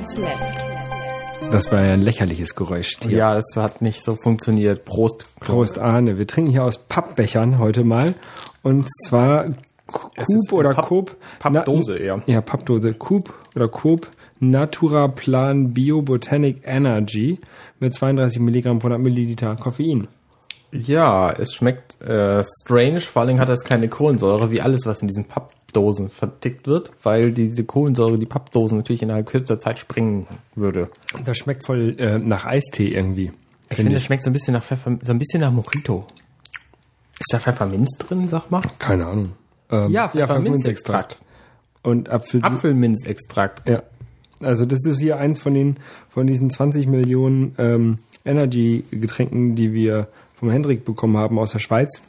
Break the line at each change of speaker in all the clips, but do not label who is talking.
Dirty Minutes Left.
Das war ja ein lächerliches Geräusch. Hier.
Ja, es hat nicht so funktioniert. Prost.
Prost Arne. Wir trinken hier aus Pappbechern heute mal. Und zwar Coop oder
Papp-
Coop.
Pappdose
Na-
eher.
Ja, Pappdose. Coop oder Coop Natura Plan Bio Botanic Energy mit 32 Milligramm pro 100 Milliliter Koffein.
Ja, es schmeckt äh, strange. Vor allem hat es keine Kohlensäure, wie alles, was in diesen Pappdosen vertickt wird, weil diese Kohlensäure die Pappdosen natürlich innerhalb kürzester Zeit sprengen würde.
Das schmeckt voll äh, nach Eistee irgendwie.
Ich finde, es schmeckt so ein bisschen nach Pfeffer, so ein bisschen nach Mojito. Ist da Pfefferminz drin, sag mal?
Keine Ahnung. Ähm,
Pfefferminzextrakt.
Und Apfel
Apfelminzextrakt.
Ja. Also das ist hier eins von den von diesen 20 Millionen ähm, Energy-Getränken, die wir vom Hendrik bekommen haben aus der Schweiz.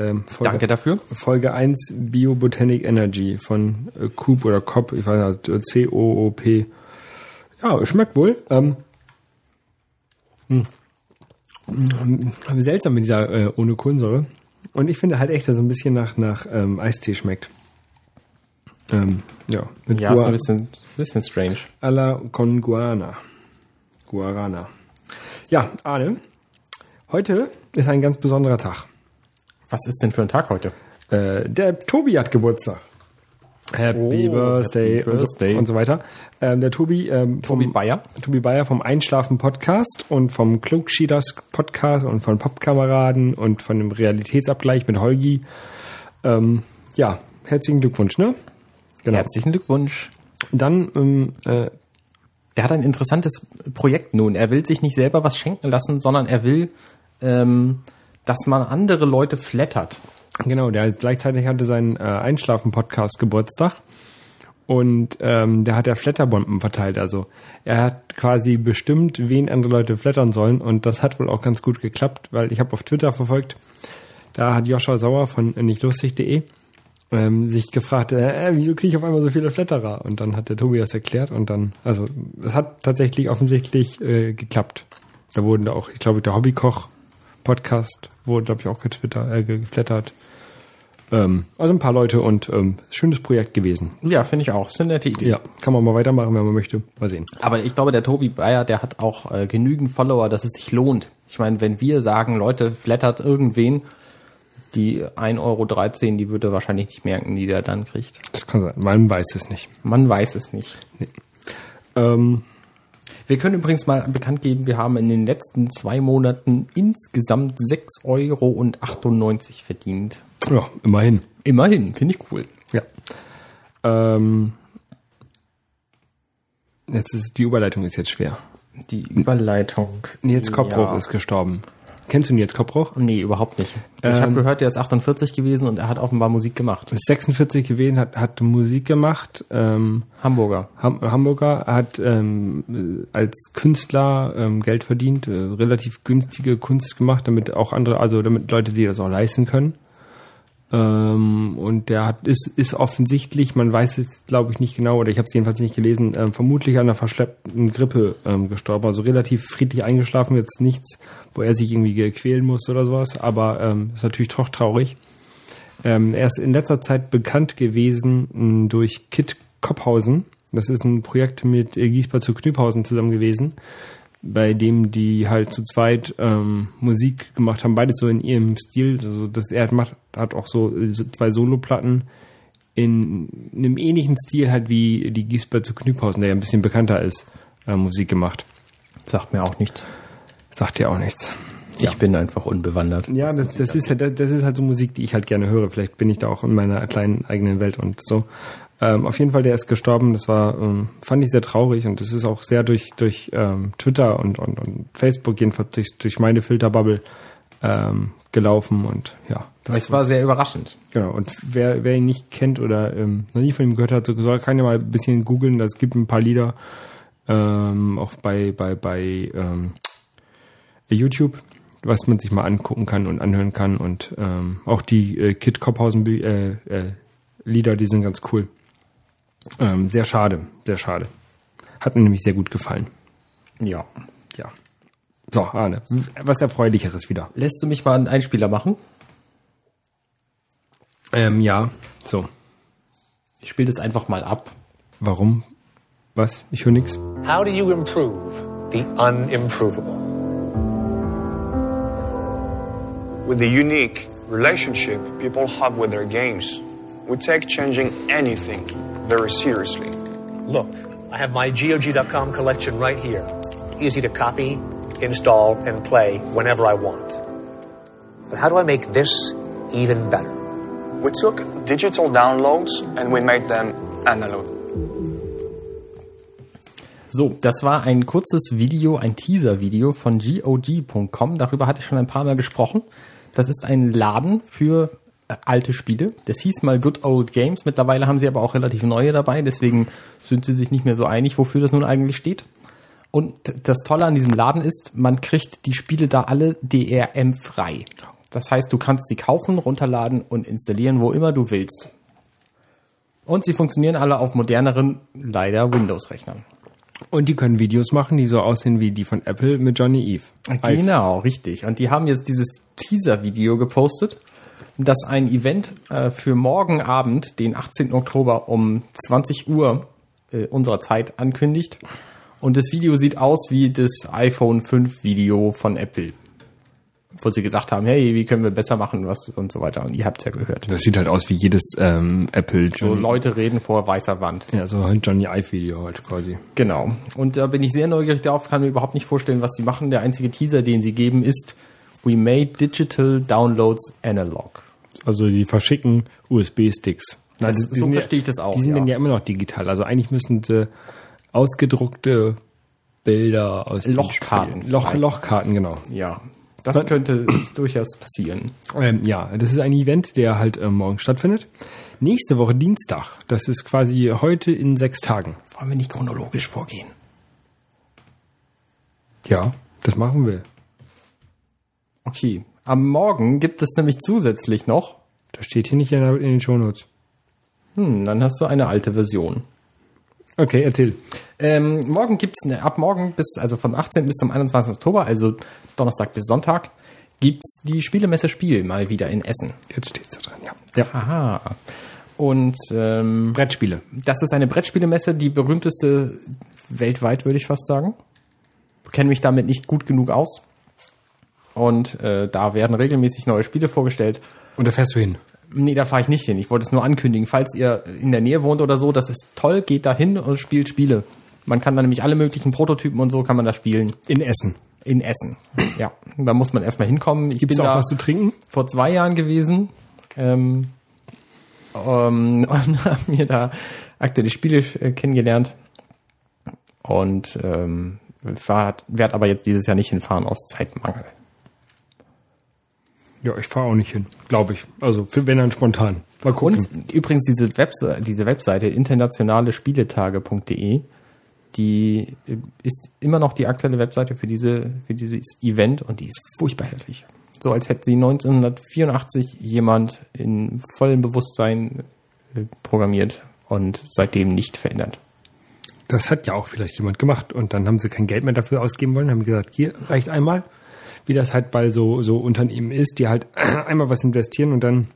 Ähm, Folge,
Danke dafür.
Folge 1 Bio Botanic Energy von äh, Coop oder COP, ich weiß nicht, äh, C-O-O-P. Ja, schmeckt wohl. Ähm, hm. Hm, Seltsam mit dieser äh, ohne Kohlensäure. Und ich finde halt echt, dass es ein bisschen nach, nach ähm, Eistee schmeckt. Ähm, ja, mit
Ja, so
Gua-
ein bisschen, bisschen strange.
a la con Guarana. Guarana. Ja, Arne, heute ist ein ganz besonderer Tag.
Was ist denn für ein Tag heute?
Äh, der Tobi hat Geburtstag. Happy
Oh,
Birthday,
Happy
und, so, und so weiter. Ähm, der Tobi, ähm, vom,
Tobi Bayer.
Tobi Bayer vom Einschlafen Podcast und vom Klugschieders Podcast und von Pappkameraden und von dem Realitätsabgleich mit Holgi. Ähm, ja, herzlichen Glückwunsch, ne? Genau.
Herzlichen Glückwunsch.
Dann ähm, äh,
Der hat ein interessantes Projekt nun. Er will sich nicht selber was schenken lassen, sondern er will, ähm, dass man andere Leute flattert.
Genau, der gleichzeitig hatte seinen äh, Einschlafen-Podcast Geburtstag und ähm, der hat ja Flatterbomben verteilt. Also er hat quasi bestimmt, wen andere Leute flattern sollen und das hat wohl auch ganz gut geklappt, weil ich habe auf Twitter verfolgt, da hat Joscha Sauer von nichtlustig.de ähm, sich gefragt, äh, wieso kriege ich auf einmal so viele Flatterer? Und dann hat der Tobi das erklärt und dann, also es hat tatsächlich offensichtlich äh, geklappt. Da wurden da auch, ich glaube, der Hobbykoch-Podcast wurde, glaube ich, auch getwittert, äh, geflattert. Ähm, also ein paar Leute und ähm, schönes Projekt gewesen.
Ja, finde ich auch. Das ist eine nette Idee.
Ja, kann man mal weitermachen, wenn man möchte. Mal sehen.
Aber ich glaube, der Tobi Bayer, der hat auch äh, genügend Follower, dass es sich lohnt. Ich meine, wenn wir sagen, Leute, flattert irgendwen, die 1,13 Euro, die würde er wahrscheinlich nicht merken, die der dann kriegt.
Das kann sein. Man weiß es nicht.
Man weiß es nicht.
Ähm,
Wir können übrigens mal bekannt geben, wir haben in den letzten zwei Monaten insgesamt 6,98 Euro verdient.
ja, immerhin.
Immerhin, finde ich cool.
Ja. Ähm, jetzt ist die Überleitung ist jetzt schwer.
Die Überleitung.
Nils Koppbruch
Ja.
ist gestorben. Kennst du Nils Koppbruch?
Nee, überhaupt nicht. Ich
Ähm,
habe gehört, der ist 48 gewesen und er hat offenbar Musik gemacht.
Ist 46 gewesen, hat, hat Musik gemacht. Ähm,
Hamburger.
Ham Hamburger hat ähm, als Künstler ähm, Geld verdient, äh, relativ günstige Kunst gemacht, damit auch andere, also damit Leute sich das auch leisten können. Ähm, und der hat ist ist offensichtlich, man weiß es glaube ich nicht genau oder ich habe es jedenfalls nicht gelesen, ähm, vermutlich an einer verschleppten Grippe ähm, gestorben, also relativ friedlich eingeschlafen, jetzt nichts, wo er sich irgendwie quälen muss oder sowas, aber ähm, ist natürlich doch traurig. Ähm, er ist in letzter Zeit bekannt gewesen mh, durch Kit Kopphausen. Das ist ein Projekt mit äh, Giesbert zu Knüpphausen zusammen gewesen, bei dem die halt zu zweit ähm, Musik gemacht haben, beides so in ihrem Stil. Also das er hat, macht, hat auch so zwei Soloplatten in einem ähnlichen Stil halt wie die Giesbert zu Knüpphausen, der ja ein bisschen bekannter ist, äh, Musik gemacht.
Sagt mir auch nichts.
Sagt ja auch nichts.
Ich bin einfach unbewandert.
Ja, das, das ist halt, das, das ist halt so Musik, die ich halt gerne höre. Vielleicht bin ich da auch in meiner kleinen eigenen Welt und so. Ähm, auf jeden Fall, der ist gestorben. Das war, ähm, fand ich sehr traurig und das ist auch sehr durch durch ähm, Twitter und, und, und Facebook jedenfalls durch durch meine Filterbubble ähm, gelaufen und ja. Das
Es war sehr überraschend.
Genau, und wer, wer ihn nicht kennt oder ähm, noch nie von ihm gehört hat, so soll, kann ja mal ein bisschen googeln. Es gibt ein paar Lieder ähm, auch bei, bei, bei ähm, YouTube, was man sich mal angucken kann und anhören kann. Und ähm, auch die äh, Kid Kopphausen Bü- äh, äh, Lieder, die sind ganz cool. Ähm, sehr schade, sehr schade. Hat mir nämlich sehr gut gefallen.
Ja.
Ja. So, Arne, was Erfreulicheres wieder.
Lässt du mich mal einen Einspieler machen?
Ähm, ja, so.
Ich spiele das einfach mal ab.
Warum? Was? Ich höre nix.
How do you improve the unimprovable?
with the unique relationship people have with their games. We take changing anything very seriously.
Look, I have my GOG.com collection right here. Easy to copy, install, and play whenever I want. But how do I make this even better?
We took digital downloads and we made them analog.
So, das war ein kurzes Video, ein Teaser-Video von GOG.com. Darüber hatte ich schon ein paar Mal gesprochen. Das ist ein Laden für alte Spiele. Das hieß mal Good Old Games. Mittlerweile haben sie aber auch relativ neue dabei. Deswegen sind sie sich nicht mehr so einig, wofür das nun eigentlich steht. Und das Tolle an diesem Laden ist, man kriegt die Spiele da alle DRM frei. Das heißt, du kannst sie kaufen, runterladen und installieren, wo immer du willst. Und sie funktionieren alle auf moderneren, leider Windows-Rechnern.
Und die können Videos machen, die so aussehen wie die von Apple mit Johnny Eve.
Genau, richtig. Und die haben jetzt dieses Teaser-Video gepostet, das ein Event äh, für morgen Abend, den 18. Oktober um 20 Uhr äh, unserer Zeit ankündigt. Und das Video sieht aus wie das iPhone 5 Video von Apple. Wo sie gesagt haben, hey, wie können wir besser machen, was und so weiter. Und ihr habt es ja gehört.
Das sieht halt aus wie jedes ähm, Apple.
So Leute reden vor weißer Wand.
Ja, so ein Johnny Ive Video halt quasi.
Genau. Und da bin ich sehr neugierig darauf, kann mir überhaupt nicht vorstellen, was sie machen. Der einzige Teaser, den sie geben, ist We made digital downloads analog.
Also die verschicken USB-Sticks. Das- die
so
sind ja-
verstehe ich das auch.
Die sind
ja.
dann ja immer noch digital. Also eigentlich müssen sie ausgedruckte Bilder aus
Lochkarten
Loch. Lochkarten, genau.
Ja, das könnte durchaus passieren.
Ähm, ja, das ist ein Event, der halt ähm, morgen stattfindet. Nächste Woche Dienstag. Das ist quasi heute in sechs Tagen.
Wollen wir nicht chronologisch vorgehen?
Ja, das machen wir.
Okay. Am Morgen gibt es nämlich zusätzlich noch,
Das steht hier nicht in, den Shownotes.
hm, dann hast du eine alte Version.
Okay, erzähl.
Ähm, morgen gibt's eine, ab morgen bis, also vom 18. bis zum 21. Oktober, also Donnerstag bis Sonntag, gibt's die Spielemesse Spiel mal wieder in Essen.
Jetzt steht's da dran, ja. Ja.
Aha. Und ähm,
Brettspiele.
das ist eine Brettspielemesse, die berühmteste weltweit, würde ich fast sagen. Kenne mich damit nicht gut genug aus. Und äh, da werden regelmäßig neue Spiele vorgestellt.
Und da fährst du hin.
Nee, da fahre ich nicht hin. Ich wollte es nur ankündigen. Falls ihr in der Nähe wohnt oder so, das ist toll, geht da hin und spielt Spiele. Man kann da nämlich alle möglichen Prototypen und so kann man da spielen.
In Essen.
In Essen. Ja, da muss man erstmal hinkommen. Ich
Gibt's
bin
auch
da
was zu trinken?
vor zwei Jahren gewesen ähm, ähm, und habe mir da aktuelle Spiele äh, kennengelernt und ähm, werde aber jetzt dieses Jahr nicht hinfahren aus Zeitmangel.
Ja, ich fahre auch nicht hin, glaube ich. Also, für, wenn dann spontan. Mal gucken.
Und übrigens diese, Webse diese Webseite internationalespieletage.de, die ist immer noch die aktuelle Webseite für diese für dieses Event und die ist furchtbar hässlich. So als hätte sie 1984 jemand in vollem Bewusstsein äh, programmiert und seitdem nicht verändert.
Das hat ja auch vielleicht jemand gemacht und dann haben sie kein Geld mehr dafür ausgeben wollen, haben gesagt, hier reicht einmal, wie das halt bei so, so Unternehmen ist, die halt einmal was investieren und dann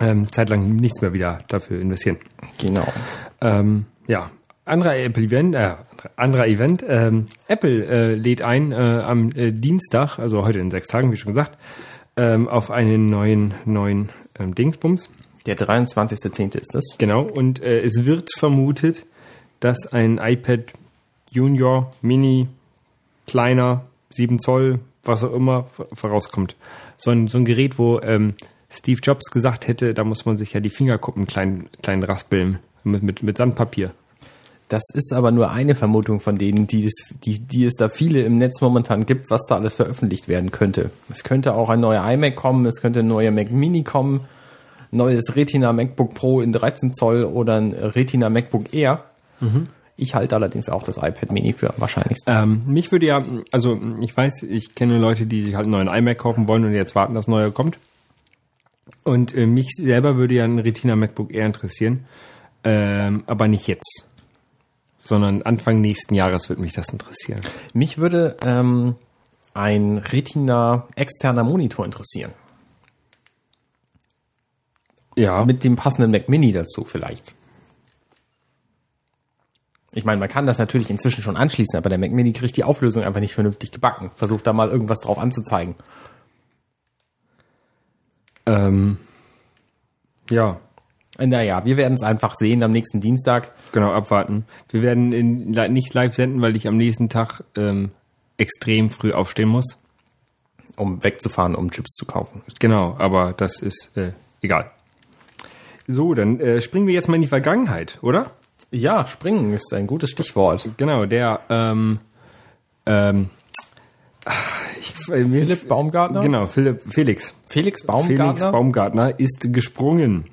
ähm, zeitlang nichts mehr wieder dafür investieren.
Genau.
Ähm, ja, anderer Apple Event, äh, anderer Event, ähm, Apple äh, lädt ein äh, am äh, Dienstag, also heute in sechs Tagen, wie schon gesagt, ähm, auf einen neuen, neuen ähm, Dingsbums.
Der 23.10. ist das.
Genau, und äh, es wird vermutet, dass ein iPad Junior, Mini, kleiner, 7 Zoll, was auch immer, vorauskommt. So ein, so ein Gerät, wo ähm, Steve Jobs gesagt hätte, da muss man sich ja die Fingerkuppen klein, klein raspeln mit, mit, mit Sandpapier.
Das ist aber nur eine Vermutung von denen, die es, die, die es da viele im Netz momentan gibt, was da alles veröffentlicht werden könnte. Es könnte auch ein neuer iMac kommen, es könnte ein neuer Mac Mini kommen, neues Retina MacBook Pro in 13 Zoll oder ein Retina MacBook Air. Ich halte allerdings auch das iPad Mini für am wahrscheinlichsten.
Ähm, mich würde ja, also ich weiß, ich kenne Leute, die sich halt einen neuen iMac kaufen wollen und jetzt warten, dass neue kommt. Und äh, mich selber würde ja ein Retina MacBook Air interessieren, ähm, aber nicht jetzt, sondern Anfang nächsten Jahres wird mich das interessieren.
Mich würde ähm, ein Retina externer Monitor interessieren.
Ja,
Mit dem passenden Mac Mini dazu vielleicht. Ich meine, man kann das natürlich inzwischen schon anschließen, aber der Mac Mini kriegt die Auflösung einfach nicht vernünftig gebacken. Versucht da mal irgendwas drauf anzuzeigen.
Ähm, ja,
Naja, wir werden es einfach sehen am nächsten Dienstag.
genau, abwarten. Wir werden in, nicht live senden, weil ich am nächsten Tag ähm, extrem früh aufstehen muss.
um wegzufahren, um Chips zu kaufen.
Genau, aber das ist äh, egal. So, dann äh, springen wir jetzt mal in die Vergangenheit, oder?
Ja, springen ist ein gutes Stichwort.
Genau, der ähm, ähm, ich, äh,
Philipp Baumgartner?
Genau, Philipp, Felix.
Felix Baumgartner?
Felix Baumgartner ist gesprungen.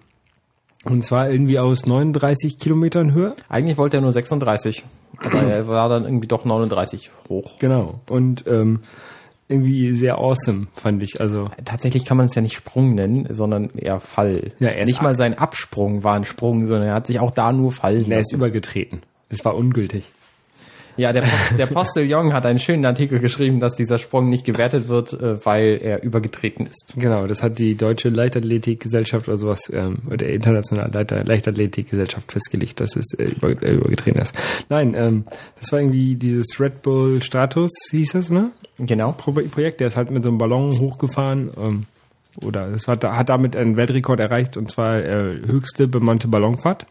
Und zwar irgendwie aus 39 Kilometern Höhe.
Eigentlich wollte er nur 36, aber er war dann irgendwie doch 39 hoch.
Genau. Und ähm, irgendwie sehr awesome, fand ich. Also
Tatsächlich kann man es ja nicht Sprung nennen, sondern eher Fall.
Ja, er
nicht mal sein Absprung war ein Sprung, sondern er hat sich auch da nur fallen
er ist
lassen.
übergetreten. Es war ungültig.
Ja, der, Post, der Postillon hat einen schönen Artikel geschrieben, dass dieser Sprung nicht gewertet wird, äh, weil er übergetreten ist.
Genau, das hat die Deutsche Leichtathletikgesellschaft oder sowas, ähm, oder der internationale Leichtathletikgesellschaft festgelegt, dass es äh, äh, übergetreten ist. Nein, ähm, das war irgendwie dieses Red Bull Stratus, hieß es, ne?
Genau.
Pro Projekt, der ist halt mit so einem Ballon hochgefahren, ähm, oder es hat, hat damit einen Weltrekord erreicht, und zwar äh, höchste bemannte Ballonfahrt.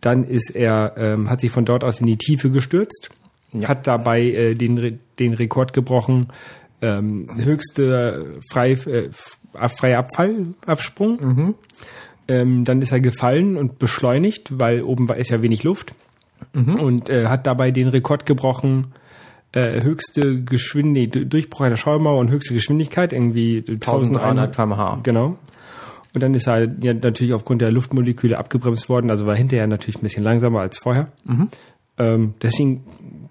Dann ist er, ähm, hat sich von dort aus in die Tiefe gestürzt,
Ja.
hat dabei äh, den, den Rekord gebrochen, ähm, höchste frei, äh, f- freie Abfall, Absprung. Ähm, dann ist er gefallen und beschleunigt, weil oben war, ist ja wenig Luft. Und äh, hat dabei den Rekord gebrochen, äh, höchste Geschwindigkeit, Durchbruch einer Schallmauer und höchste Geschwindigkeit, irgendwie
1300 km/h.
Genau. Und dann ist er ja natürlich aufgrund der Luftmoleküle abgebremst worden, also war hinterher natürlich ein bisschen langsamer als vorher. Ähm, deswegen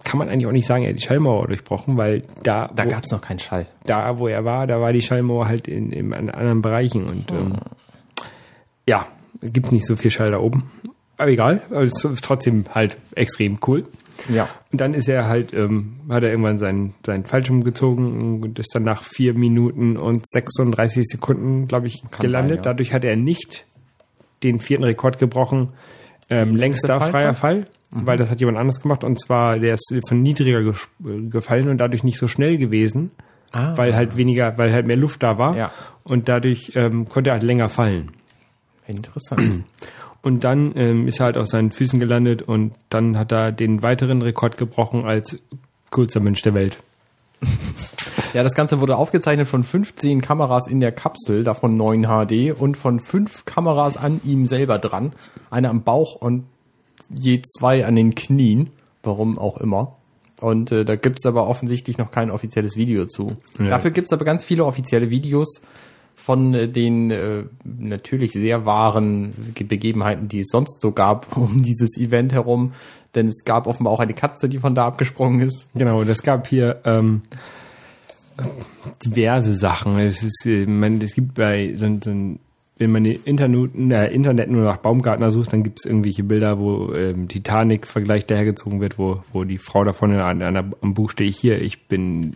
kann man eigentlich auch nicht sagen, er hat die Schallmauer durchbrochen, weil da,
Da gab es noch keinen Schall.
da, wo er war, da war die Schallmauer halt in, in, an anderen Bereichen und ähm, ja, es gibt nicht so viel Schall da oben. Aber egal, aber es ist trotzdem halt extrem cool.
Ja.
Und dann ist er halt, ähm, hat er irgendwann seinen, seinen Fallschirm gezogen und ist dann nach vier Minuten und 36 Sekunden, glaube ich,
Kann
gelandet.
sein, ja.
Dadurch hat er nicht den vierten Rekord gebrochen, ähm, längster
Fallzeit?
freier Fall,
Mhm.
weil das hat jemand anderes gemacht und zwar der ist von niedriger gefallen und dadurch nicht so schnell gewesen,
Ah.
weil halt weniger, weil halt mehr Luft da war
Ja.
und dadurch ähm, konnte er halt länger fallen.
Interessant.
Und dann ähm, ist er halt auf seinen Füßen gelandet und dann hat er den weiteren Rekord gebrochen als coolster Mensch der Welt.
Ja, das Ganze wurde aufgezeichnet von 15 Kameras in der Kapsel, davon 9 HD und von fünf Kameras an ihm selber dran. Eine am Bauch und je zwei an den Knien. Warum auch immer. Und äh, da gibt's aber offensichtlich noch kein offizielles Video zu.
Ja.
Dafür gibt's aber ganz viele offizielle Videos von äh, den äh, natürlich sehr wahren Ge- Begebenheiten, die es sonst so gab um dieses Event herum. Denn es gab offenbar auch eine Katze, die von da abgesprungen ist.
Genau, das gab hier ähm, diverse Sachen. Es ist, äh, man, es gibt bei so, so wenn man im Internet, äh, Internet nur nach Baumgartner sucht, dann gibt es irgendwelche Bilder, wo ähm, Titanic-Vergleich dahergezogen wird, wo, wo die Frau da vorne an, an am Buch stehe ich hier, ich bin,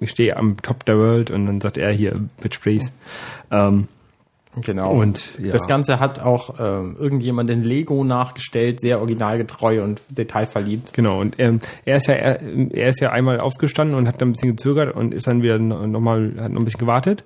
ich stehe am Top der World und dann sagt er hier, Bitch please. Ähm,
Genau.
Und, ja.
das Ganze hat auch ähm, irgendjemand in Lego nachgestellt, sehr originalgetreu und detailverliebt.
Genau, und ähm, er ist ja er, er ist ja einmal aufgestanden und hat dann ein bisschen gezögert und ist dann wieder nochmal, hat noch ein bisschen gewartet.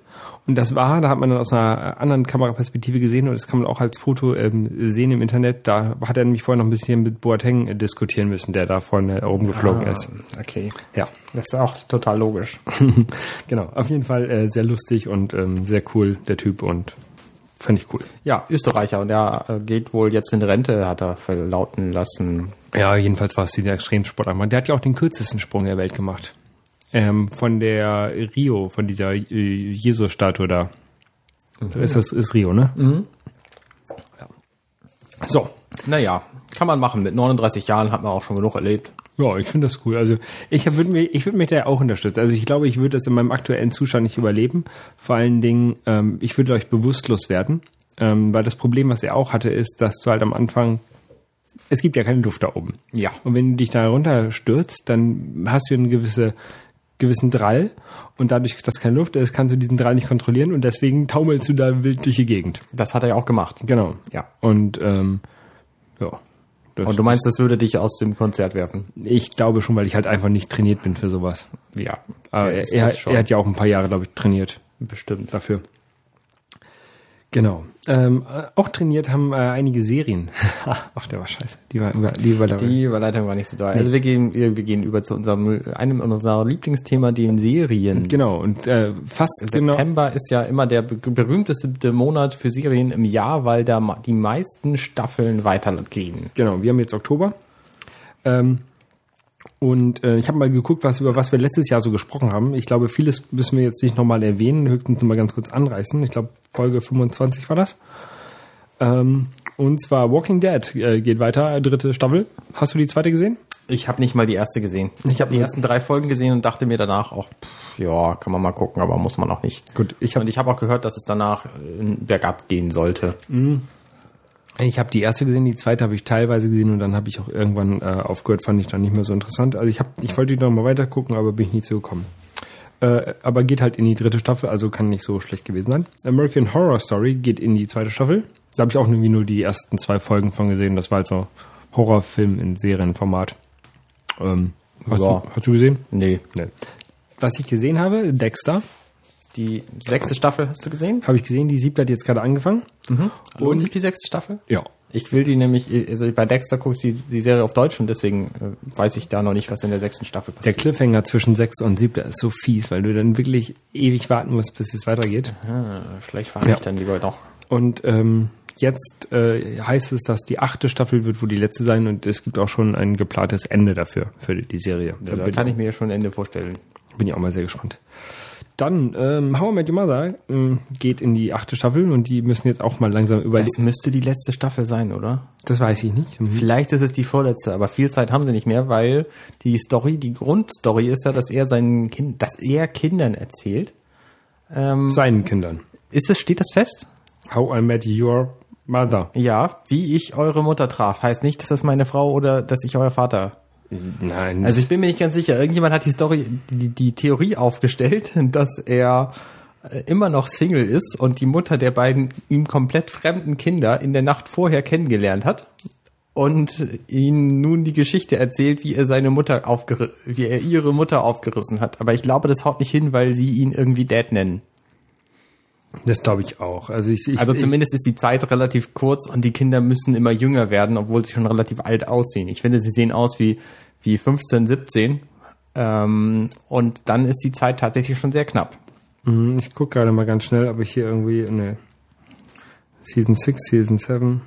Und das war, da hat man dann aus einer anderen Kameraperspektive gesehen und das kann man auch als Foto ähm, sehen im Internet. Da hat er nämlich vorher noch ein bisschen mit Boateng äh, diskutieren müssen, der da vorne oben geflogen ist.
Okay.
Ja,
Das ist auch total logisch.
genau. Auf jeden Fall äh, sehr lustig und ähm, sehr cool, der Typ und fand ich cool.
Ja, Österreicher und der äh, geht wohl jetzt in Rente, hat er verlauten lassen.
Ja, jedenfalls war es dieser Extremsportler. Der hat ja auch den kürzesten Sprung der Welt gemacht. Ähm, von der Rio, von dieser äh, Jesus-Statue da. Ist das ist Rio, ne? Ja. So.
Naja, kann man machen. Mit 39 Jahren hat man auch schon genug erlebt.
Ja, ich finde das cool. Also ich würde mich, ich würde mich da auch unterstützen. Also ich glaube, ich würde das in meinem aktuellen Zustand nicht überleben. Vor allen Dingen, ähm, ich würde euch bewusstlos werden, ähm, weil das Problem, was er auch hatte, ist, dass du halt am Anfang es gibt ja keine Luft da oben.
Ja.
Und wenn du dich da runterstürzt, dann hast du einen gewisse, gewissen Drall und dadurch, dass keine Luft ist, kannst du diesen Drall nicht kontrollieren und deswegen taumelst du da wild durch die Gegend.
Das hat er ja auch gemacht.
Genau.
Ja.
Und ähm, ja,
Und du meinst, das würde dich aus dem Konzert werfen?
Ich glaube schon, weil ich halt einfach nicht trainiert bin für sowas.
Ja.
Aber er, er, er hat ja auch ein paar Jahre, glaube ich, trainiert
bestimmt.
dafür. Genau. Ähm, äh, auch trainiert haben äh, einige Serien. Ach, der war scheiße. Die war, die war, die
Überleitung war nicht so doll. Also wir gehen, wir, gehen über zu unserem, einem unserer Lieblingsthema, den Serien.
Genau, und äh, fast genau.
September ist ja immer der be- berühmteste Monat für Serien im Jahr, weil da die meisten Staffeln weitergehen.
Genau, wir haben jetzt Oktober. Ähm, und äh, ich habe mal geguckt, was über was wir letztes Jahr so gesprochen haben. Ich glaube, vieles müssen wir jetzt nicht nochmal erwähnen, höchstens nur mal ganz kurz anreißen. Ich glaube, Folge 25 war das. Ähm, und zwar Walking Dead äh, geht weiter, dritte Staffel. Hast du die zweite gesehen?
Ich habe nicht mal die erste gesehen. Ich habe die ersten drei Folgen gesehen und dachte mir danach auch, pff, ja, kann man mal gucken, aber muss man auch nicht.
Gut, ich habe
Und ich habe auch gehört, dass es danach äh, bergab gehen sollte.
Ich hab die erste gesehen, die zweite habe ich teilweise gesehen und dann habe ich auch irgendwann äh, aufgehört, fand ich dann nicht mehr so interessant. Also ich habe, ich wollte die noch mal weiter gucken, aber bin ich nie zugekommen. Äh, aber geht halt in die dritte Staffel, also kann nicht so schlecht gewesen sein. American Horror Story geht in die zweite Staffel. Da habe ich auch irgendwie nur die ersten zwei Folgen von gesehen. Das war halt so Horrorfilm in Serienformat. Ähm, hast,
Ja.
du, hast du gesehen?
Nee.
Nee. Was ich gesehen habe, Dexter,
Die sechste Staffel hast du gesehen?
habe ich gesehen, die siebte hat jetzt gerade angefangen.
Lohnt sich die sechste Staffel?
Ja.
Ich will die nämlich, also bei Dexter gucke ich die, die Serie auf Deutsch und deswegen äh, weiß ich da noch nicht, was in der sechsten Staffel
Der
passiert.
Cliffhanger zwischen sechster und siebter ist so fies, weil du dann wirklich ewig warten musst, bis es weitergeht.
Ah, vielleicht fahre
Ja.
ich dann lieber doch.
Und ähm, jetzt äh, heißt es, dass die achte Staffel wird wohl die letzte sein und es gibt auch schon ein geplantes Ende dafür, für die, Serie.
Da,
bin,
kann ich mir ja schon ein Ende vorstellen.
bin ich auch mal sehr gespannt. Dann, ähm, How I Met Your Mother ähm, geht in die achte Staffel und die müssen jetzt auch mal langsam überlegen.
Das müsste die letzte Staffel sein, oder?
Das, weiß ich nicht.
Vielleicht ist es die vorletzte, aber viel Zeit haben sie nicht mehr, weil die Story, die Grundstory ist ja, dass er seinen Kind, dass er Kindern erzählt. Ähm,
Seinen Kindern.
ist es, steht das fest?
How I Met Your Mother.
Ja, wie ich eure Mutter traf. Heißt nicht, dass das meine Frau oder dass ich euer Vater
Nein.
Also ich bin mir nicht ganz sicher. Irgendjemand hat die Story, die, die Theorie aufgestellt, dass er äh, immer noch Single ist und die Mutter der beiden ihm komplett fremden Kinder in der Nacht vorher kennengelernt hat und ihnen nun die Geschichte erzählt, wie er seine Mutter wie er ihre Mutter aufgerissen hat. Aber ich glaube, das haut nicht hin, weil sie ihn irgendwie Dad nennen.
Das glaube ich auch. Also ich, ich
Also zumindest ist die Zeit relativ kurz und die Kinder müssen immer jünger werden, obwohl sie schon relativ alt aussehen. Ich finde, sie sehen aus wie, wie 15, 17. Ähm, und dann ist die Zeit tatsächlich schon sehr knapp.
Mhm, Ich gucke gerade mal ganz schnell, ob ich hier irgendwie ne Season 6, Season 7,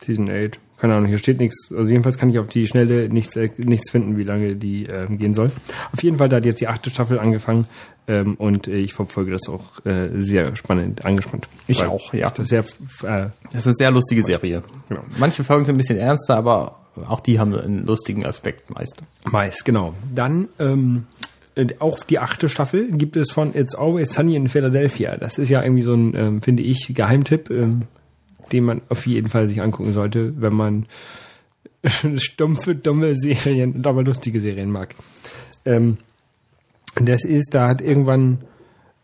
Season 8, keine Ahnung, hier steht nichts. Also jedenfalls kann ich auf die Schnelle nichts, äh, nichts finden, wie lange die ähm, gehen soll. Auf jeden Fall, da hat jetzt die achte Staffel angefangen ähm, und äh, ich verfolge das auch äh, sehr spannend, angespannt.
Ich auch, ja.
Das ist sehr, äh,
Das ist eine sehr lustige Serie.
Genau.
Manche Folgen sind ein bisschen ernster, aber auch die haben einen lustigen Aspekt meist.
meist, genau. Dann ähm, äh, auch die achte Staffel gibt es von It's Always Sunny in Philadelphia. Das ist ja irgendwie so ein, ähm, finde ich, Geheimtipp, ähm, den man auf jeden Fall sich angucken sollte, wenn man stumpfe, dumme Serien und aber lustige Serien mag. Ähm, das ist, da hat irgendwann,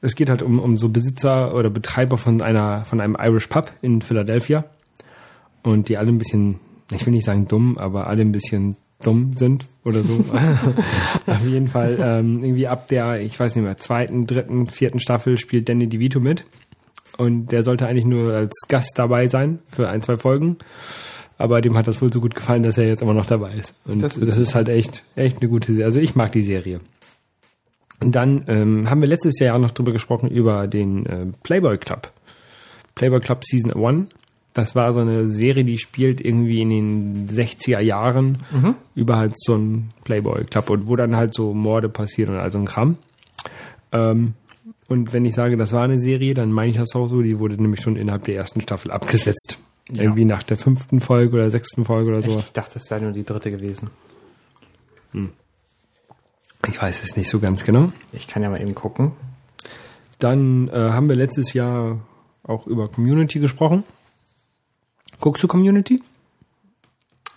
es geht halt um, um so Besitzer oder Betreiber von einer, von einem Irish Pub in Philadelphia und die alle ein bisschen, ich will nicht sagen dumm, aber alle ein bisschen dumm sind oder so. Auf jeden Fall ähm, irgendwie ab der, ich weiß nicht mehr, zweiten, dritten, vierten Staffel spielt Danny DeVito mit und der sollte eigentlich nur als Gast dabei sein für ein, zwei Folgen. Aber dem hat das wohl so gut gefallen, dass er jetzt immer noch dabei ist. Und
Das
das
ist
halt echt, echt eine gute Serie. Also ich mag die Serie. Und dann ähm, haben wir letztes Jahr auch noch drüber gesprochen über den äh, Playboy Club. Playboy Club Season 1. Das war so eine Serie, die spielt irgendwie in den 60er Jahren über halt so einen Playboy Club und wo dann halt so Morde passieren und all so ein Kram. Ähm, und wenn ich sage, das war eine Serie, dann meine ich das auch so. Die wurde nämlich schon innerhalb der ersten Staffel abgesetzt. Irgendwie nach der fünften Folge oder sechsten Folge oder so.
Ich dachte, es sei nur die dritte gewesen.
Ich weiß es nicht so ganz genau.
Ich kann ja mal eben gucken.
Dann äh, haben wir letztes Jahr auch über Community gesprochen. Guckst du Community?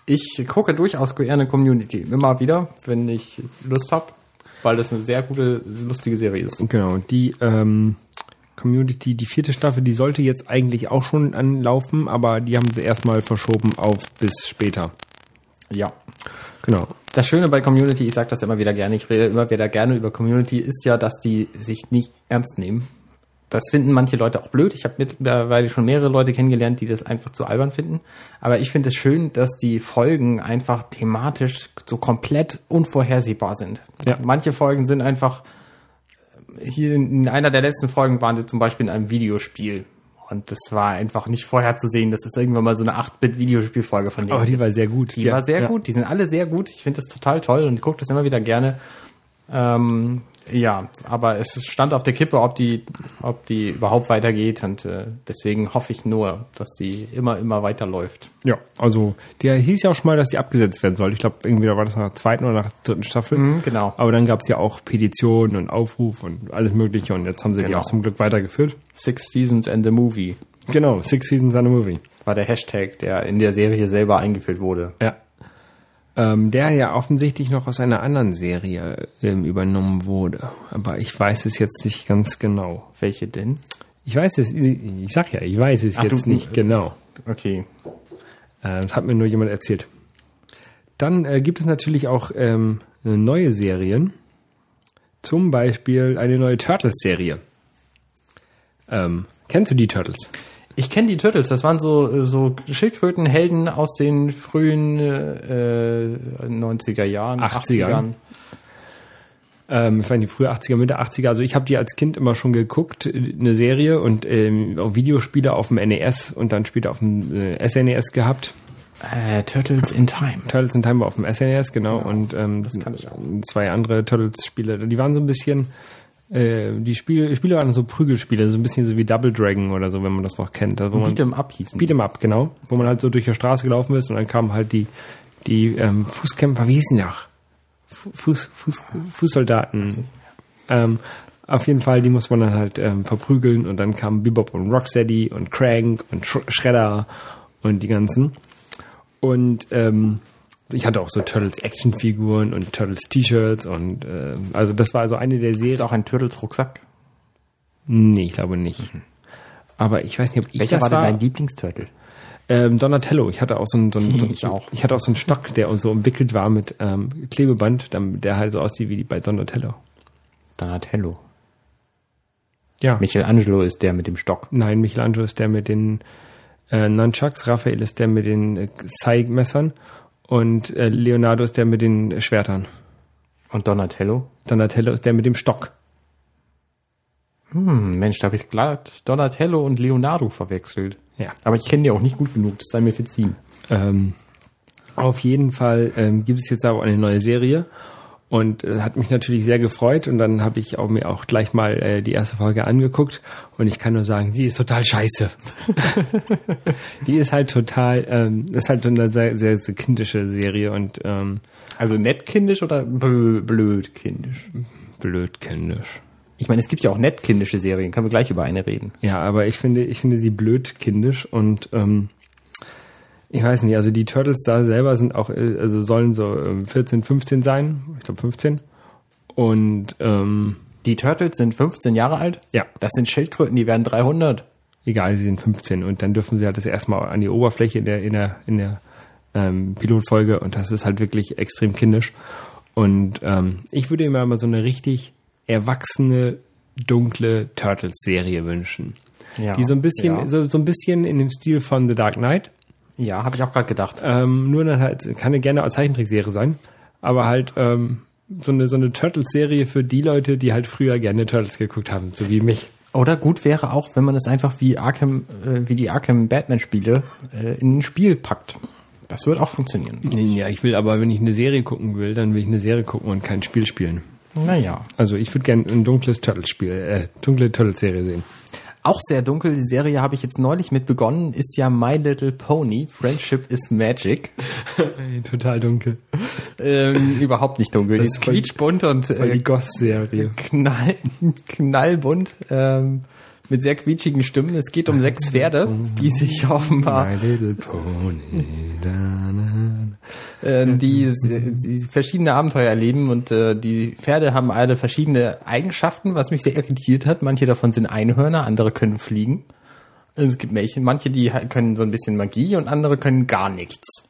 Ich gucke durchaus gerne Community. Immer wieder, wenn ich Lust habe, weil das eine sehr gute, lustige Serie ist.
Genau, die ähm, Community, die vierte Staffel, die sollte jetzt eigentlich auch schon anlaufen, aber die haben sie erstmal verschoben auf bis später.
Ja.
Genau.
Das Schöne bei Community, ich sage das immer wieder gerne, ich rede immer wieder gerne über Community, ist ja, dass die sich nicht ernst nehmen. Das finden manche Leute auch blöd. Ich habe mittlerweile schon mehrere Leute kennengelernt, die das einfach zu albern finden. Aber ich finde es schön, dass die Folgen einfach thematisch so komplett unvorhersehbar sind.
Ja.
Manche Folgen sind einfach, hier in einer der letzten Folgen waren sie zum Beispiel in einem Videospiel. Und das war einfach nicht vorherzusehen, dass es irgendwann mal so eine 8-Bit-Videospielfolge von denen
Aber die war sehr gut.
Die war sehr gut, die sind alle sehr gut. Ich finde das total toll und ich gucke das immer wieder gerne. Ähm, ja, aber es stand auf der Kippe, ob die, ob die überhaupt weitergeht und äh, deswegen hoffe ich nur, dass die immer, immer weiterläuft.
Ja, also der hieß ja auch schon mal, dass die abgesetzt werden soll. Ich glaube, irgendwie war das nach der zweiten oder nach der dritten Staffel.
Mhm, genau.
Aber dann gab es ja auch Petitionen und Aufruf und alles Mögliche und jetzt haben sie die
Genau.
auch zum Glück weitergeführt.
Six Seasons and the Movie
Genau, Six Seasons and a Movie.
war der Hashtag, der in der Serie selber eingeführt wurde.
Ja. Ähm, der ja offensichtlich noch aus einer anderen Serie ähm, übernommen wurde. Aber ich weiß es jetzt nicht ganz genau.
Welche denn?
Ich weiß es, ich sag ja, ich weiß es
Ach,
jetzt
du-
nicht genau.
Okay.
Äh, das hat mir nur jemand erzählt. Dann äh, gibt es natürlich auch ähm, neue Serien. Zum Beispiel eine neue Turtles-Serie. Ähm, kennst du die Turtles?
Ich kenne die Turtles, das waren so, so Schildkrötenhelden aus den frühen äh, 90er Jahren,
80er.
80ern.
Ähm, ich meine, die frühe 80er, Mitte 80er. Also ich habe die als Kind immer schon geguckt, äh, eine Serie und ähm, auch Videospiele auf dem NES und dann später auf dem äh, SNES gehabt.
Äh, Turtles in Time.
Turtles in Time war auf dem SNES, genau. Und ähm,
kann ich auch.
zwei andere Turtles-Spiele. Die waren so ein bisschen, äh, die Spiele, Spiele waren so Prügelspiele, so ein bisschen so wie Double Dragon oder so, wenn man das noch kennt. Also, wo
Beat'em Up hießen.
Beat 'em Up, genau. Wo man halt so durch die Straße gelaufen ist und dann kamen halt die, die ähm, Fußkämpfer, wie hießen die? Fu- Fuß, Fuß, Fußsoldaten. Ähm, auf jeden Fall, die muss man dann halt ähm, verprügeln und dann kamen Bebop und Rocksteady und Crank und Sh Shredder und die ganzen. Und ähm, ich hatte auch so Turtles Actionfiguren und Turtles T-Shirts und ähm, also das war also eine der
Ist
Serien.
auch ein Turtles Rucksack.
Nee, ich glaube nicht. Aber ich weiß nicht, ob ich
Welcher
das
war
war.
denn dein Lieblingsturtle?
Ähm, Donatello. Ich hatte auch so einen, so einen, so einen
Ich auch.
ich hatte auch so einen Stock, der so umwickelt war mit ähm, Klebeband, der halt so aussieht wie bei Donatello.
Donatello.
Ja.
Michelangelo ist der mit dem Stock.
Nein, Michelangelo ist der mit den äh, Nunchucks, Raphael ist der mit den äh, Zeigmessern und äh, Leonardo ist der mit den Schwertern.
Und Donatello?
Donatello ist der mit dem Stock.
Hm, Mensch, da habe ich glatt Donatello und Leonardo verwechselt.
Ja.
Aber ich kenne die auch nicht gut genug, das sei mir verziehen.
Ähm, auf jeden Fall ähm, gibt es jetzt aber eine neue Serie und äh, hat mich natürlich sehr gefreut und dann habe ich auch mir auch gleich mal äh, die erste Folge angeguckt und ich kann nur sagen, die ist total scheiße. die ist halt total, ähm, ist halt eine sehr, sehr, sehr kindische Serie und ähm,
Also nett kindisch oder blö- blöd kindisch?
blöd kindisch.
Ich meine, es gibt ja auch nett kindische Serien, können wir gleich über eine reden.
Ja, aber ich finde, ich finde sie blöd kindisch und ähm, ich weiß nicht, also die Turtles da selber sind auch, äh, also sollen so ähm, 14, 15 sein, ich glaube 15. Und ähm,
Die Turtles sind 15 Jahre alt?
ja,
Das sind Schildkröten, die werden 300.
egal, sie sind 15 und dann dürfen sie halt das erstmal an die Oberfläche in der in der in der ähm, Pilotfolge und das ist halt wirklich extrem kindisch. Und ähm, ich würde mir mal so eine richtig erwachsene dunkle Turtles-Serie wünschen,
Ja.
die so ein bisschen
Ja,
so, so ein bisschen in dem Stil von The Dark Knight.
Ja habe ich auch gerade gedacht.
Ähm, nur dann halt, kann eine gerne als Zeichentrickserie sein, aber halt ähm, so eine, so eine Turtles-Serie für die Leute, die halt früher gerne Turtles geguckt haben, so wie mich.
Oder gut wäre auch, wenn man es einfach wie Arkham, äh, wie die Arkham Batman-Spiele äh, in ein Spiel packt. Das wird auch funktionieren.
Ja, ich will aber, wenn ich eine Serie gucken will, dann will ich eine Serie gucken und kein Spiel spielen.
Naja.
Also ich würde gerne ein dunkles Turtles-Spiel, äh, dunkle Turtles-Serie sehen.
Auch sehr dunkel, die Serie habe ich jetzt neulich mit begonnen, ist ja My Little Pony, Friendship is Magic.
Total dunkel.
ähm, überhaupt nicht dunkel, die
Das
ist
ist
quietschbunt und äh,
die Goth-Serie.
knall, knallbunt, ähm, mit sehr quietschigen Stimmen. Es geht um sechs Pferde, die sich offenbar
My little pony. Da.
Äh, die, die verschiedene Abenteuer erleben und äh, die Pferde haben alle verschiedene Eigenschaften, was mich sehr irritiert hat. Manche davon sind Einhörner, andere können fliegen. Es gibt welche, manche, die können so ein bisschen Magie und andere können gar nichts.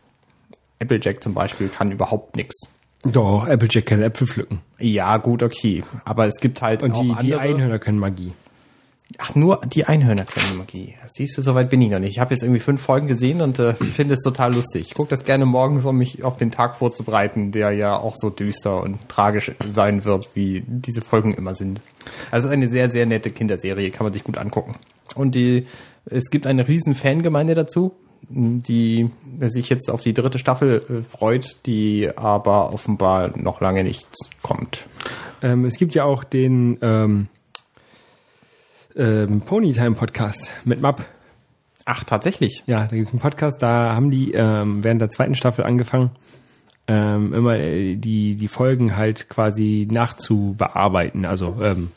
Applejack zum Beispiel kann überhaupt nichts.
Doch, Applejack kann Äpfel pflücken.
Ja, gut, okay. Aber es gibt halt
Und
auch
die, die
andere.
Einhörner können Magie.
Ach, nur die Einhörner können Magie. Siehst du, soweit bin ich noch nicht. Ich habe jetzt irgendwie fünf Folgen gesehen und äh, finde es total lustig. Ich gucke das gerne morgens, um mich auf den Tag vorzubereiten, der ja auch so düster und tragisch sein wird, wie diese Folgen immer sind. Also eine sehr, sehr nette Kinderserie, kann man sich gut angucken. Und die, es gibt eine riesen Fangemeinde dazu, die sich jetzt auf die dritte Staffel äh, freut, die aber offenbar noch lange nicht kommt.
Ähm, es gibt ja auch den ähm, ähm, Ponytime Podcast mit Map.
Ach, tatsächlich.
Ja, da gibt es einen Podcast, da haben die ähm, während der zweiten Staffel angefangen, ähm, immer äh, die, die Folgen halt quasi nachzubearbeiten, also ähm,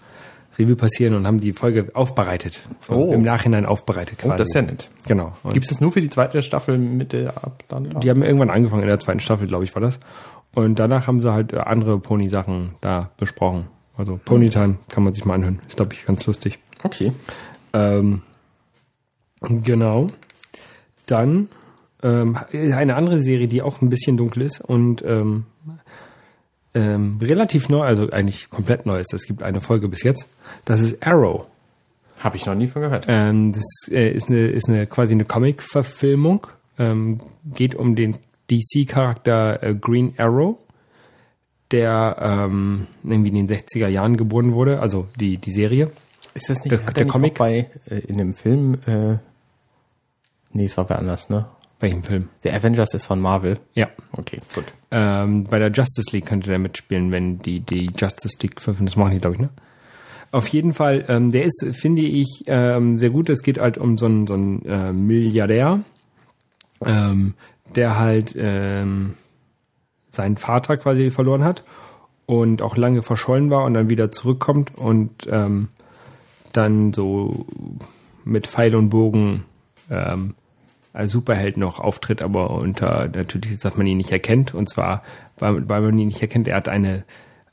Revue passieren und haben die Folge aufbereitet.
Oh.
Im Nachhinein aufbereitet
Oh,
quasi.
das ist ja nett.
Genau.
Gibt es das nur für die zweite Staffel mit der ab dann?
die haben irgendwann angefangen, in der zweiten Staffel, glaube ich, war das. Und danach haben sie halt äh, andere Pony-Sachen da besprochen. Also Ponytime kann man sich mal anhören. Ist, glaube ich, ganz lustig.
Okay.
Ähm, genau. Dann ähm, eine andere Serie, die auch ein bisschen dunkel ist und ähm, ähm, relativ neu, also eigentlich komplett neu ist. Es gibt eine Folge bis jetzt. Das ist Arrow.
Habe ich noch nie von gehört.
Ähm, das äh, ist eine ist eine quasi eine Comic-Verfilmung. Ähm, geht um den DC-Charakter äh, Green Arrow, der ähm, irgendwie in den 60er Jahren geboren wurde. Also die die Serie.
Ist das nicht
der-
hat
der
nicht
Comic?
bei äh, in dem Film? Äh, nee, es war wer anders, ne?
Welchen Film?
Der Avengers ist von Marvel.
Ja.
Okay, gut.
Ähm, bei der Justice League könnte der mitspielen, wenn die, die Justice League verfilmen. Das machen die, glaube ich, ne? Auf jeden Fall, ähm, der ist, finde ich, ähm, sehr gut. Es geht halt um so einen, so einen äh, Milliardär, ähm, der halt ähm, seinen Vater quasi verloren hat und auch lange verschollen war und dann wieder zurückkommt und ähm, dann so mit Pfeil und Bogen ähm, als Superheld noch auftritt, aber unter natürlich, dass man ihn nicht erkennt. Und zwar, weil, weil man ihn nicht erkennt, er hat eine,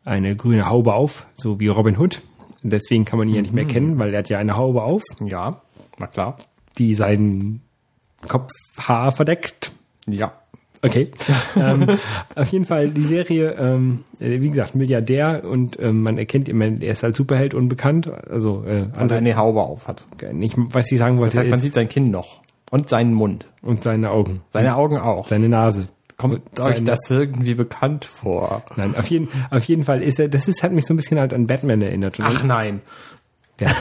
eine grüne Haube auf, so wie Robin Hood. Und deswegen kann man ihn ja nicht mehr kennen, weil er hat ja eine Haube auf,
Ja, na klar.
die sein Kopfhaar verdeckt.
Ja.
Okay. ähm, auf jeden Fall die Serie, ähm, äh, wie gesagt, Milliardär und ähm, man erkennt ihn, er ist als Superheld unbekannt. Also äh,
Und
andere,
eine Haube auf hat.
ich, was ich sagen wollte,
Das heißt, man
ist,
sieht sein Kinn noch. Und seinen Mund.
und seine Augen,
Seine Augen auch.
seine Nase.
Kommt euch das irgendwie bekannt vor?
Nein, auf jeden, auf jeden Fall ist er, das ist, hat mich so ein bisschen halt an Batman erinnert. Und
Ach nein.
der,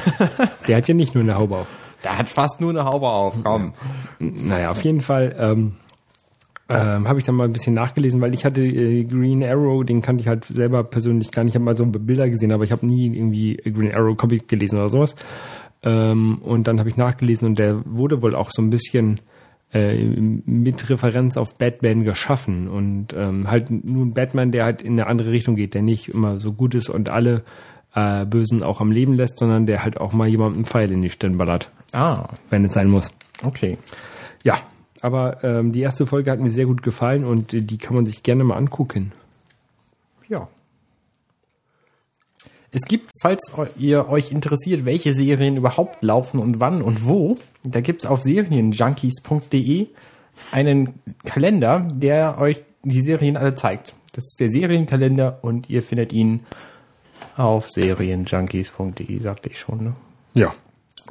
der hat ja nicht nur eine Haube auf.
Der hat fast nur eine Haube auf. Komm.
Naja, auf jeden Fall ähm, ähm, habe ich dann mal ein bisschen nachgelesen, weil ich hatte äh, Green Arrow, den kannte ich halt selber persönlich gar nicht. Ich habe mal so Bilder gesehen, aber ich habe nie irgendwie Green Arrow Comic gelesen oder sowas. Ähm, und dann habe ich nachgelesen und der wurde wohl auch so ein bisschen äh, mit Referenz auf Batman geschaffen und ähm, halt nur ein Batman, der halt in eine andere Richtung geht, der nicht immer so gut ist und alle äh, Bösen auch am Leben lässt, sondern der halt auch mal jemandem einen Pfeil in die Stirn ballert,
Ah,
wenn es sein muss.
okay.
Ja, aber ähm, die erste Folge hat mir sehr gut gefallen und äh, die kann man sich gerne mal angucken.
Ja. Es gibt, falls ihr euch interessiert, welche Serien überhaupt laufen und wann und wo, da gibt's auf serienjunkies.de einen Kalender, der euch die Serien alle zeigt. Das ist der Serienkalender und ihr findet ihn auf serienjunkies.de, sagte ich schon. Ne?
Ja.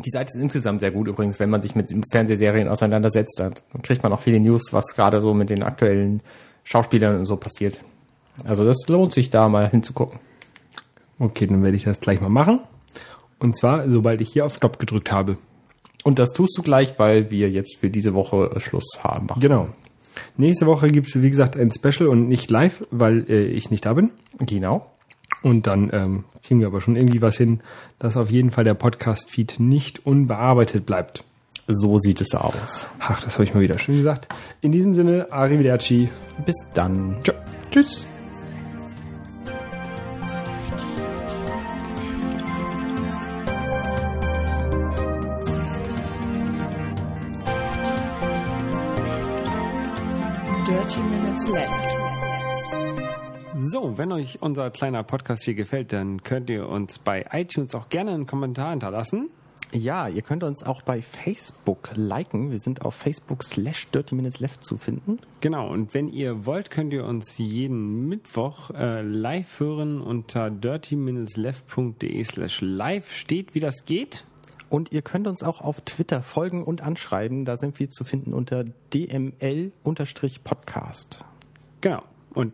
Die Seite ist insgesamt sehr gut übrigens, wenn man sich mit Fernsehserien auseinandersetzt. Dann kriegt man auch viele News, was gerade so mit den aktuellen Schauspielern und so passiert. Also das lohnt sich da mal hinzugucken.
Okay, dann werde ich das gleich mal machen. Und zwar, sobald ich hier auf Stopp gedrückt habe.
Und das tust du gleich, weil wir jetzt für diese Woche äh, Schluss haben.
Genau. Nächste Woche gibt es, wie gesagt, ein Special und nicht live, weil äh, ich nicht da bin.
Genau.
Und dann ähm, kriegen wir aber schon irgendwie was hin, dass auf jeden Fall der Podcast-Feed nicht unbearbeitet bleibt.
So sieht es aus.
Ach, das habe ich mal wieder schön gesagt. In diesem Sinne, Arrivederci.
Bis dann.
Ciao.
Tschüss.
Wenn euch unser kleiner Podcast hier gefällt, dann könnt ihr uns bei iTunes auch gerne einen Kommentar hinterlassen.
Ja, ihr könnt uns auch bei Facebook liken. Wir sind auf Facebook slash Dirty Minutes Left zu finden.
Genau, und wenn ihr wollt, könnt ihr uns jeden Mittwoch äh, live hören unter dirtyminutesleft.de slash live. Steht, wie das geht.
Und ihr könnt uns auch auf Twitter folgen und anschreiben. Da sind wir zu finden unter dml-podcast.
Genau. Und